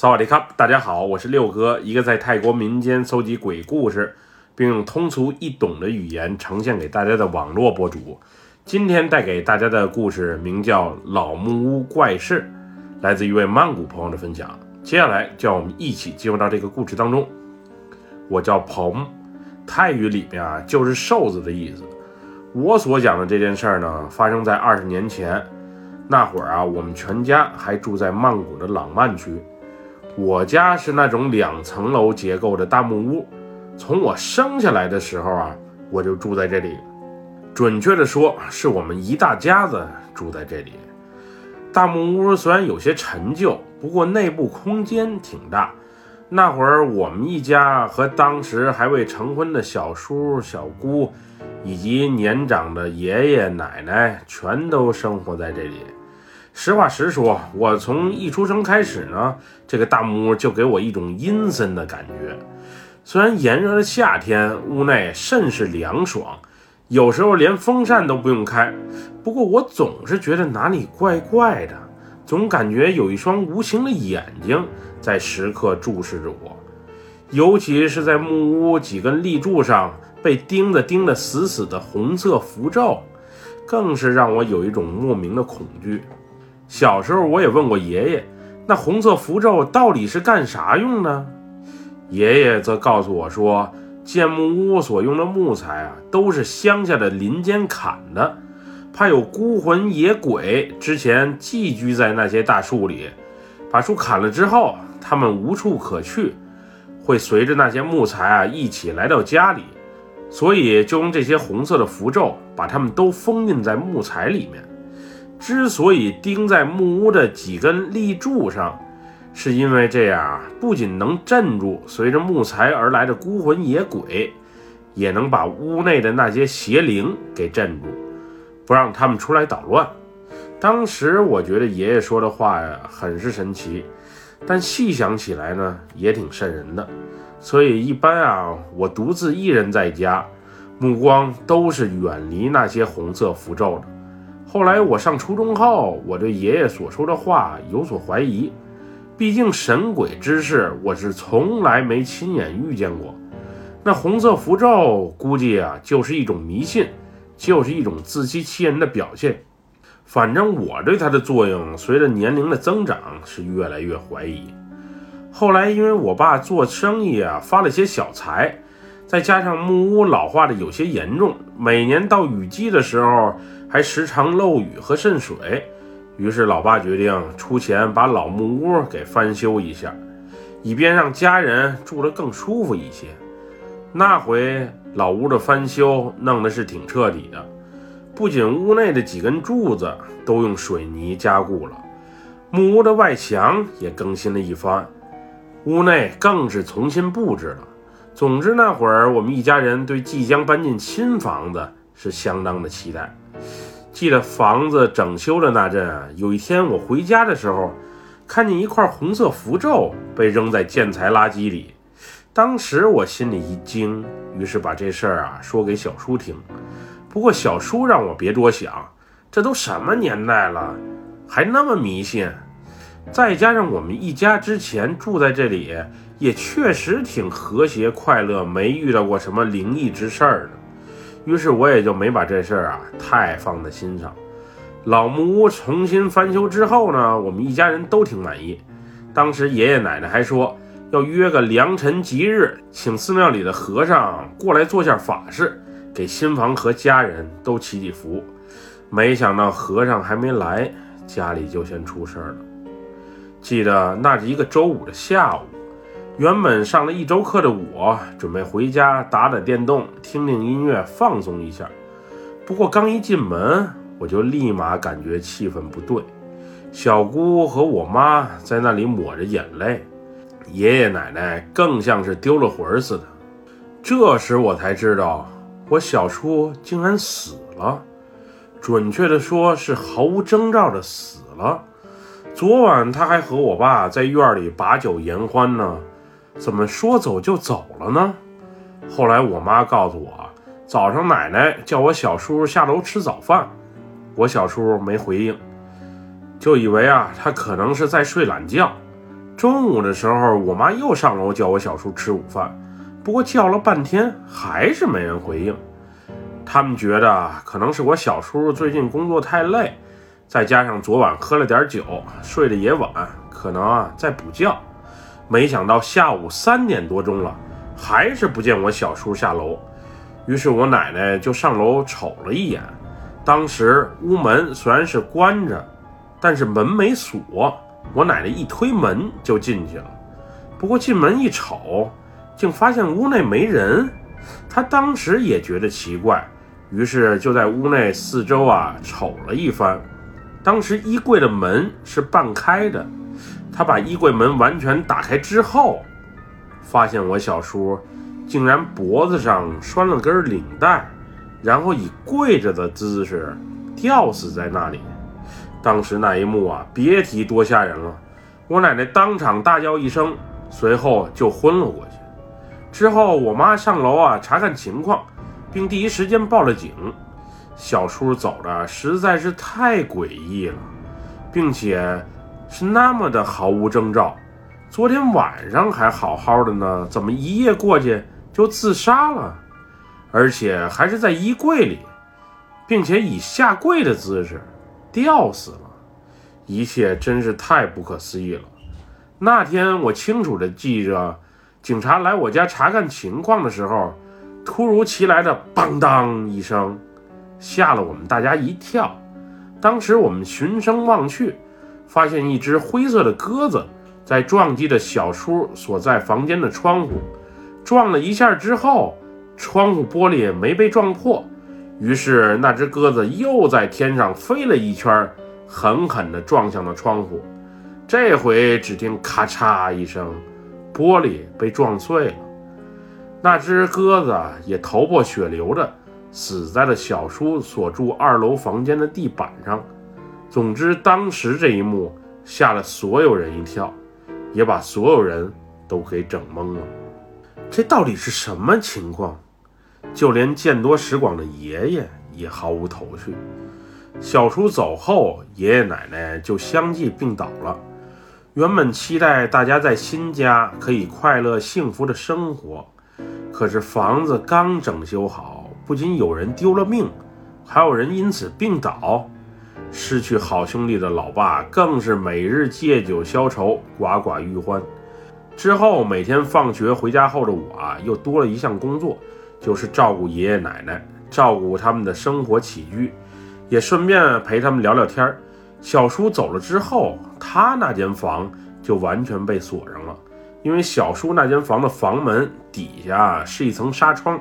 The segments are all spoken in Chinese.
萨瓦迪卡，大家好，我是六哥，一个在泰国民间搜集鬼故事，并用通俗易懂的语言呈现给大家的网络博主。今天带给大家的故事名叫《老木屋怪事》，来自一位曼谷朋友的分享。接下来，就让我们一起进入到这个故事当中。我叫彭，泰语里面啊就是瘦子的意思。我所讲的这件事儿呢，发生在二十年前。那会儿啊，我们全家还住在曼谷的朗曼区。我家是那种两层楼结构的大木屋。从我生下来的时候啊，我就住在这里。准确的说，是我们一大家子住在这里。大木屋虽然有些陈旧，不过内部空间挺大。那会儿我们一家和当时还未成婚的小叔、小姑，以及年长的爷爷奶奶，全都生活在这里。实话实说，我从一出生开始呢，这个大木屋就给我一种阴森的感觉。虽然炎热的夏天，屋内甚是凉爽，有时候连风扇都不用开，不过我总是觉得哪里怪怪的，总感觉有一双无形的眼睛在时刻注视着我。尤其是在木屋几根立柱上被钉子钉得死死的红色符咒，更是让我有一种莫名的恐惧。小时候我也问过爷爷，那红色符咒到底是干啥用的？爷爷则告诉我说，建木屋所用的木材啊，都是乡下的林间砍的，怕有孤魂野鬼之前寄居在那些大树里，把树砍了之后，他们无处可去，会随着那些木材啊一起来到家里，所以就用这些红色的符咒把它们都封印在木材里面。之所以钉在木屋的几根立柱上，是因为这样啊，不仅能镇住随着木材而来的孤魂野鬼，也能把屋内的那些邪灵给镇住，不让他们出来捣乱。当时我觉得爷爷说的话呀，很是神奇，但细想起来呢，也挺瘆人的。所以一般啊，我独自一人在家，目光都是远离那些红色符咒的。后来我上初中后，我对爷爷所说的话有所怀疑，毕竟神鬼之事我是从来没亲眼遇见过。那红色符咒估计啊就是一种迷信，就是一种自欺欺人的表现。反正我对它的作用随着年龄的增长是越来越怀疑。后来因为我爸做生意啊发了些小财，再加上木屋老化的有些严重，每年到雨季的时候。还时常漏雨和渗水，于是老爸决定出钱把老木屋给翻修一下，以便让家人住得更舒服一些。那回老屋的翻修弄得是挺彻底的，不仅屋内的几根柱子都用水泥加固了，木屋的外墙也更新了一番，屋内更是重新布置了。总之那会儿我们一家人对即将搬进新房子是相当的期待。记得房子整修的那阵啊，有一天我回家的时候，看见一块红色符咒被扔在建材垃圾里。当时我心里一惊，于是把这事儿啊说给小叔听。不过小叔让我别多想，这都什么年代了，还那么迷信。再加上我们一家之前住在这里，也确实挺和谐快乐，没遇到过什么灵异之事儿。于是我也就没把这事儿啊太放在心上。老木屋重新翻修之后呢，我们一家人都挺满意。当时爷爷奶奶还说要约个良辰吉日，请寺庙里的和尚过来做下法事，给新房和家人都祈祈福。没想到和尚还没来，家里就先出事儿了。记得那是一个周五的下午。原本上了一周课的我，准备回家打打电动、听听音乐、放松一下。不过刚一进门，我就立马感觉气氛不对。小姑和我妈在那里抹着眼泪，爷爷奶奶更像是丢了魂似的。这时我才知道，我小叔竟然死了，准确的说是毫无征兆的死了。昨晚他还和我爸在院里把酒言欢呢。怎么说走就走了呢？后来我妈告诉我，早上奶奶叫我小叔下楼吃早饭，我小叔没回应，就以为啊他可能是在睡懒觉。中午的时候，我妈又上楼叫我小叔吃午饭，不过叫了半天还是没人回应。他们觉得可能是我小叔最近工作太累，再加上昨晚喝了点酒，睡得也晚，可能啊在补觉。没想到下午三点多钟了，还是不见我小叔下楼。于是我奶奶就上楼瞅了一眼，当时屋门虽然是关着，但是门没锁。我奶奶一推门就进去了，不过进门一瞅，竟发现屋内没人。她当时也觉得奇怪，于是就在屋内四周啊瞅了一番。当时衣柜的门是半开的，他把衣柜门完全打开之后，发现我小叔竟然脖子上拴了根领带，然后以跪着的姿势吊死在那里。当时那一幕啊，别提多吓人了！我奶奶当场大叫一声，随后就昏了过去。之后我妈上楼啊查看情况，并第一时间报了警。小叔走的实在是太诡异了，并且是那么的毫无征兆。昨天晚上还好好的呢，怎么一夜过去就自杀了？而且还是在衣柜里，并且以下跪的姿势。吊死了，一切真是太不可思议了。那天我清楚地记着，警察来我家查看情况的时候，突如其来的“邦当”一声，吓了我们大家一跳。当时我们循声望去，发现一只灰色的鸽子在撞击着小叔所在房间的窗户，撞了一下之后，窗户玻璃没被撞破。于是，那只鸽子又在天上飞了一圈，狠狠地撞向了窗户。这回，只听咔嚓一声，玻璃被撞碎了。那只鸽子也头破血流的死在了小叔所住二楼房间的地板上。总之，当时这一幕吓了所有人一跳，也把所有人都给整懵了。这到底是什么情况？就连见多识广的爷爷也毫无头绪。小叔走后，爷爷奶奶就相继病倒了。原本期待大家在新家可以快乐幸福的生活，可是房子刚整修好，不仅有人丢了命，还有人因此病倒。失去好兄弟的老爸更是每日借酒消愁，寡寡欲欢。之后每天放学回家后的我啊，又多了一项工作。就是照顾爷爷奶奶，照顾他们的生活起居，也顺便陪他们聊聊天儿。小叔走了之后，他那间房就完全被锁上了，因为小叔那间房的房门底下是一层纱窗，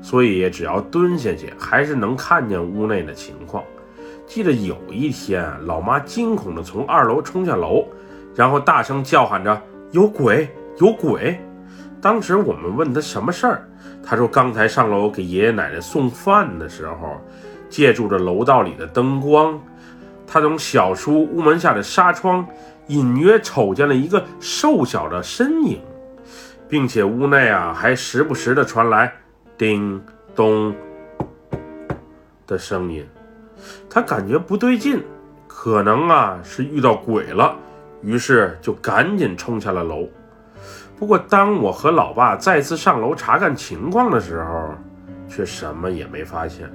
所以只要蹲下去，还是能看见屋内的情况。记得有一天，老妈惊恐地从二楼冲下楼，然后大声叫喊着：“有鬼，有鬼！”当时我们问她什么事儿。她说：“刚才上楼给爷爷奶奶送饭的时候，借助着楼道里的灯光，他从小叔屋门下的纱窗隐约瞅见了一个瘦小的身影，并且屋内啊还时不时的传来叮咚的声音。他感觉不对劲，可能啊是遇到鬼了，于是就赶紧冲下了楼。”不过，当我和老爸再次上楼查看情况的时候，却什么也没发现。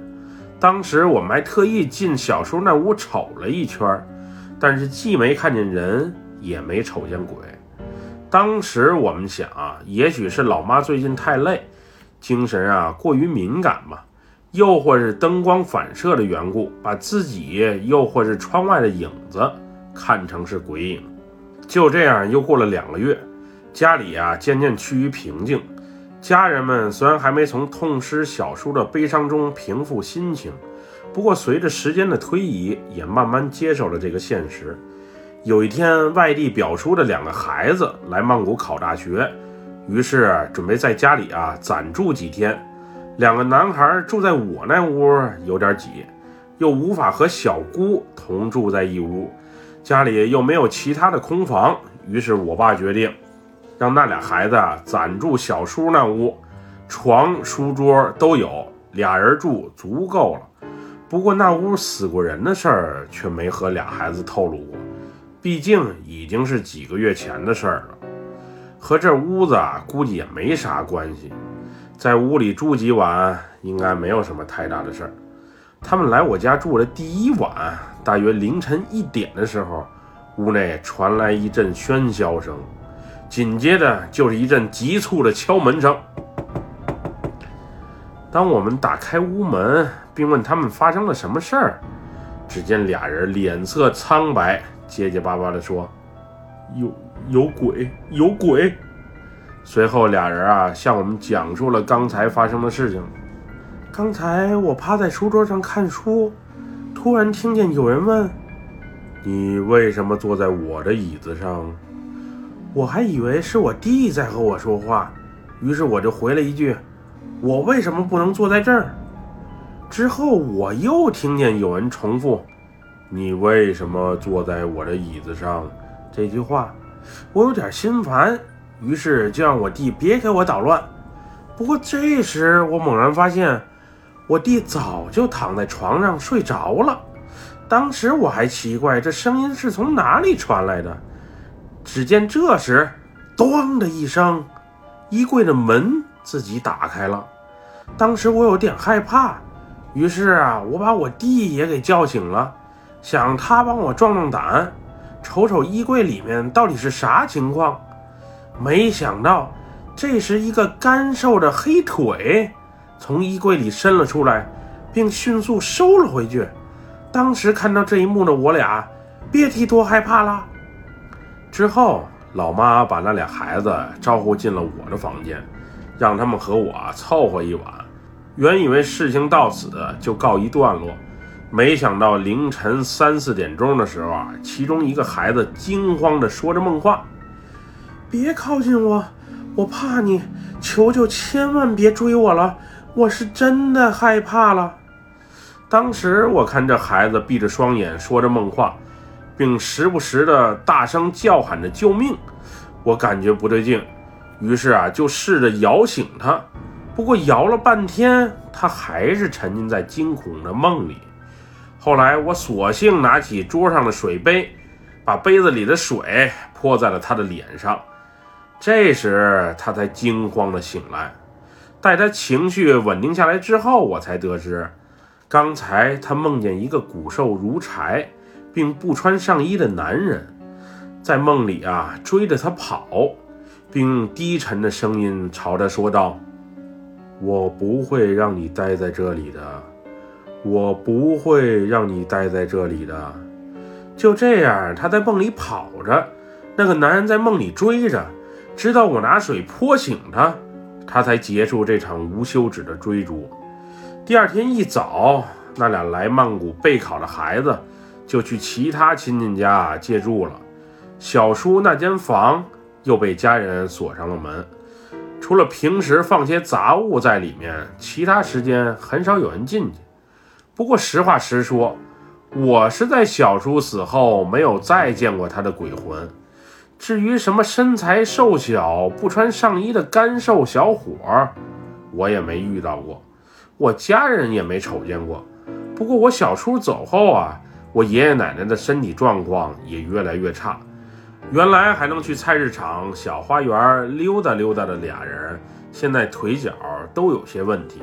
当时我们还特意进小叔那屋瞅了一圈，但是既没看见人，也没瞅见鬼。当时我们想啊，也许是老妈最近太累，精神啊过于敏感吧，又或是灯光反射的缘故，把自己又或是窗外的影子看成是鬼影。就这样，又过了两个月。家里啊渐渐趋于平静，家人们虽然还没从痛失小叔的悲伤中平复心情，不过随着时间的推移，也慢慢接受了这个现实。有一天，外地表叔的两个孩子来曼谷考大学，于是准备在家里啊暂住几天。两个男孩住在我那屋有点挤，又无法和小姑同住在一屋，家里又没有其他的空房，于是我爸决定。让那俩孩子暂住小叔那屋，床、书桌都有，俩人住足够了。不过那屋死过人的事儿却没和俩孩子透露过，毕竟已经是几个月前的事儿了，和这屋子估计也没啥关系，在屋里住几晚应该没有什么太大的事儿。他们来我家住的第一晚，大约凌晨一点的时候，屋内传来一阵喧嚣声，紧接着就是一阵急促的敲门声。当我们打开屋门，并问他们发生了什么事儿，只见俩人脸色苍白，结结巴巴地说：“有有鬼，有鬼。”随后，俩人啊向我们讲述了刚才发生的事情。刚才我趴在书桌上看书，突然听见有人问：“你为什么坐在我的椅子上？”我还以为是我弟在和我说话，于是我就回了一句。我为什么不能坐在这儿？之后我又听见有人重复：“你为什么坐在我的椅子上？”这句话，我有点心烦，于是就让我弟别给我捣乱。不过这时我猛然发现，我弟早就躺在床上睡着了。当时我还奇怪这声音是从哪里传来的。只见这时，咣的一声，衣柜的门。自己打开了，当时我有点害怕，于是啊，我把我弟也给叫醒了，想他帮我壮壮胆，瞅瞅衣柜里面到底是啥情况。没想到，这时一个干瘦的黑腿从衣柜里伸了出来，并迅速收了回去。当时看到这一幕的我俩，别提多害怕了。之后，老妈把那俩孩子招呼进了我的房间。让他们和我凑合一晚，原以为事情到此就告一段落，没想到凌晨三四点钟的时候啊，其中一个孩子惊慌地说着梦话：“别靠近我，我怕你，求求千万别追我了，我是真的害怕了。”当时我看这孩子闭着双眼说着梦话，并时不时地大声叫喊着救命，我感觉不对劲。于是啊，就试着摇醒他，不过摇了半天，他还是沉浸在惊恐的梦里。后来我索性拿起桌上的水杯，把杯子里的水泼在了他的脸上。这时他才惊慌的醒来。待他情绪稳定下来之后，我才得知，刚才他梦见一个骨瘦如柴，并不穿上衣的男人，在梦里啊追着他跑。并用低沉的声音朝他说道：“我不会让你待在这里的，我不会让你待在这里的。”就这样，他在梦里跑着，那个男人在梦里追着，直到我拿水泼醒他，他才结束这场无休止的追逐。第二天一早，那俩来曼谷备考的孩子就去其他亲戚家借住了。小叔那间房。又被家人锁上了门，除了平时放些杂物在里面，其他时间很少有人进去。不过实话实说，我是在小叔死后没有再见过他的鬼魂。至于什么身材瘦小、不穿上衣的干瘦小伙，我也没遇到过，我家人也没瞅见过。不过我小叔走后啊，我爷爷奶奶的身体状况也越来越差。原来还能去菜市场、小花园溜达溜达的俩人，现在腿脚都有些问题，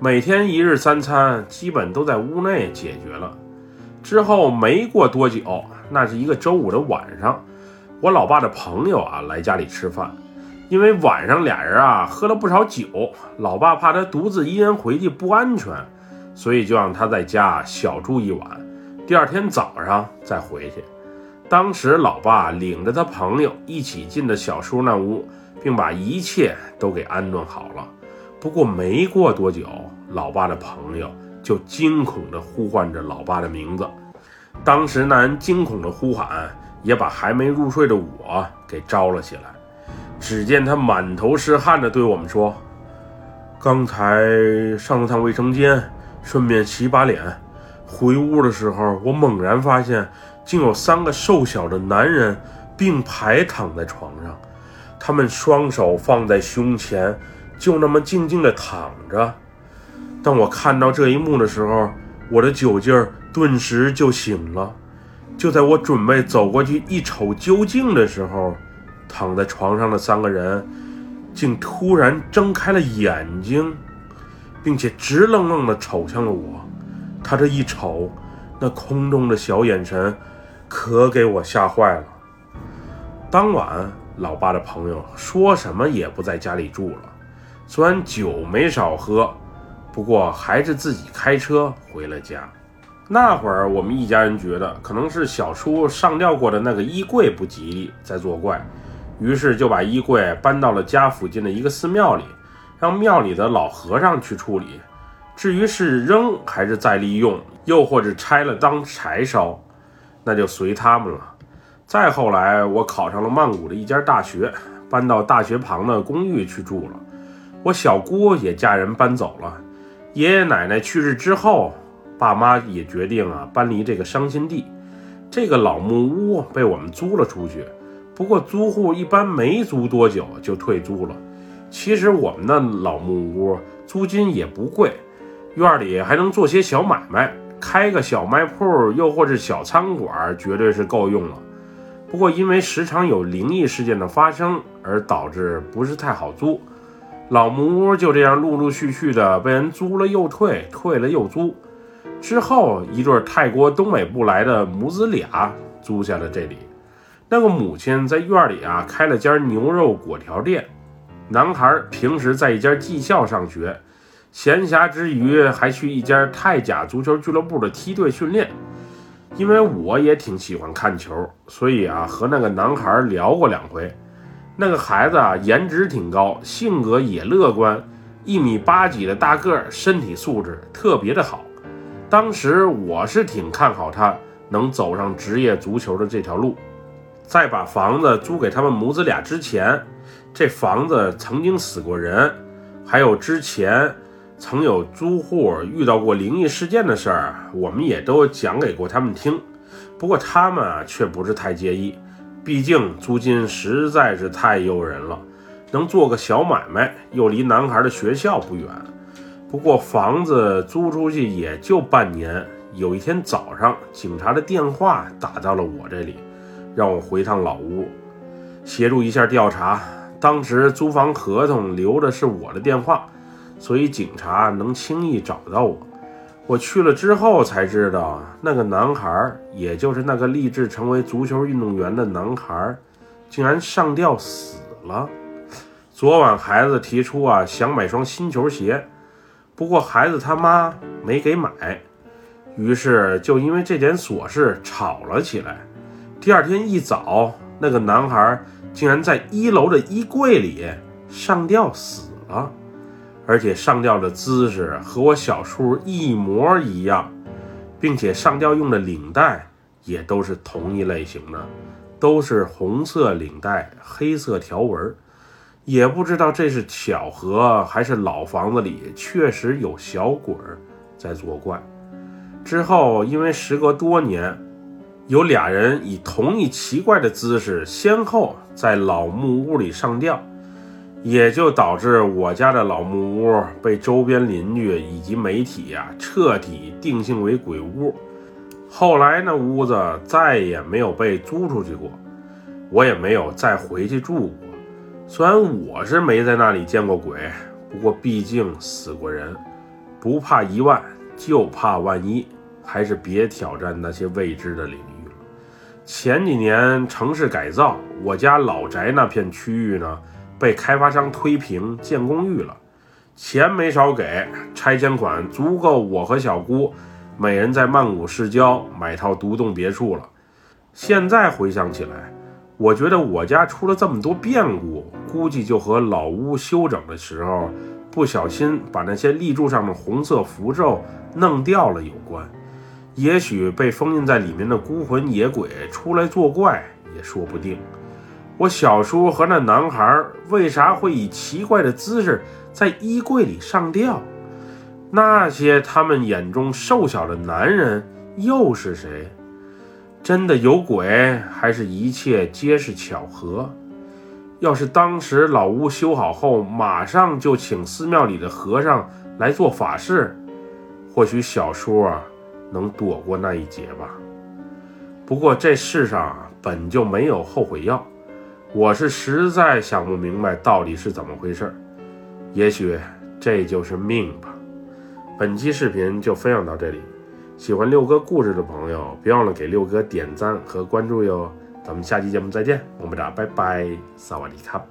每天一日三餐基本都在屋内解决了。之后没过多久，那是一个周五的晚上，我老爸的朋友啊来家里吃饭，因为晚上俩人啊喝了不少酒，老爸怕他独自一人回去不安全，所以就让他在家小住一晚，第二天早上再回去。当时，老爸领着他朋友一起进的小叔那屋，并把一切都给安顿好了。不过，没过多久，老爸的朋友就惊恐地呼唤着老爸的名字。当时，那人惊恐的呼喊也把还没入睡的我给招了起来。只见他满头是汗地对我们说：“刚才上了趟卫生间，顺便洗把脸。回屋的时候，我猛然发现。”竟有三个瘦小的男人并排躺在床上，他们双手放在胸前，就那么静静地躺着。当我看到这一幕的时候，我的酒劲儿顿时就醒了。就在我准备走过去一瞅究竟的时候，躺在床上的三个人竟突然睁开了眼睛，并且直愣愣地瞅向了我。他这一瞅，那空中的小眼神，可给我吓坏了。当晚，老爸的朋友说什么也不在家里住了，虽然酒没少喝，不过还是自己开车回了家。那会儿，我们一家人觉得可能是小叔上吊过的那个衣柜不吉利，在作怪，于是就把衣柜搬到了家附近的一个寺庙里，让庙里的老和尚去处理。至于是扔还是再利用，又或者拆了当柴烧，那就随他们了。再后来，我考上了曼谷的一家大学，搬到大学旁的公寓去住了。我小姑也嫁人搬走了，爷爷奶奶去世之后。爸妈也决定啊，搬离这个伤心地。这个老木屋被我们租了出去，不过租户一般没租多久就退租了。其实我们的老木屋租金也不贵，院里还能做些小买卖，开个小卖铺，又或是小餐馆，绝对是够用了。不过因为时常有灵异事件的发生，而导致不是太好租。老木屋就这样陆陆续续的被人租了又退，退了又租。之后，一对泰国东北部来的母子俩租下了这里。那个母亲在院里啊开了家牛肉果条店，男孩平时在一家技校上学，闲暇之余还去一家泰甲足球俱乐部的梯队训练。因为我也挺喜欢看球，所以啊和那个男孩聊过两回。那个孩子啊颜值挺高，性格也乐观，一米八几的大个儿，身体素质特别的好。当时我是挺看好他能走上职业足球的这条路。在把房子租给他们母子俩之前，这房子曾经死过人，还有之前曾有租户遇到过灵异事件的事儿，我们也都讲给过他们听。不过他们啊却不是太介意，毕竟租金实在是太诱人了，能做个小买卖，又离男孩的学校不远。不过房子租出去也就半年。有一天早上，警察的电话打到了我这里，让我回趟老屋，协助一下调查。当时租房合同留的是我的电话，所以警察能轻易找到我。我去了之后才知道，那个男孩，也就是那个立志成为足球运动员的男孩，竟然上吊死了。昨晚孩子提出啊，想买双新球鞋。不过孩子他妈没给买，于是就因为这点琐事吵了起来。第二天一早，那个男孩竟然在一楼的衣柜里上吊死了，而且上吊的姿势和我小叔一模一样，并且上吊用的领带也都是同一类型的，都是红色领带，黑色条纹。也不知道这是巧合，还是老房子里确实有小鬼儿在作怪。之后，因为时隔多年，有俩人以同一奇怪的姿势先后在老木屋里上吊，也就导致我家的老木屋被周边邻居以及媒体呀彻底定性为鬼屋。后来那屋子再也没有被租出去过，我也没有再回去住过。虽然我是没在那里见过鬼，不过毕竟死过人，不怕一万就怕万一，还是别挑战那些未知的领域了。前几年城市改造，我家老宅那片区域呢，被开发商推平建公寓了，钱没少给，拆迁款足够我和小姑每人在曼谷市郊买套独栋别墅了。现在回想起来。我觉得我家出了这么多变故，估计就和老屋修整的时候不小心把那些立柱上的红色符咒弄掉了有关。也许被封印在里面的孤魂野鬼出来作怪也说不定。我小叔和那男孩为啥会以奇怪的姿势在衣柜里上吊？那些他们眼中瘦小的男人又是谁？真的有鬼，还是一切皆是巧合？要是当时老屋修好后，马上就请寺庙里的和尚来做法事，或许小叔啊能躲过那一劫吧。不过这世上，本就没有后悔药。我是实在想不明白到底是怎么回事。也许这就是命吧。本期视频就分享到这里，喜欢六哥故事的朋友，别忘了给六哥点赞和关注哟。咱们下期节目再见，么么哒，拜拜，萨瓦迪卡。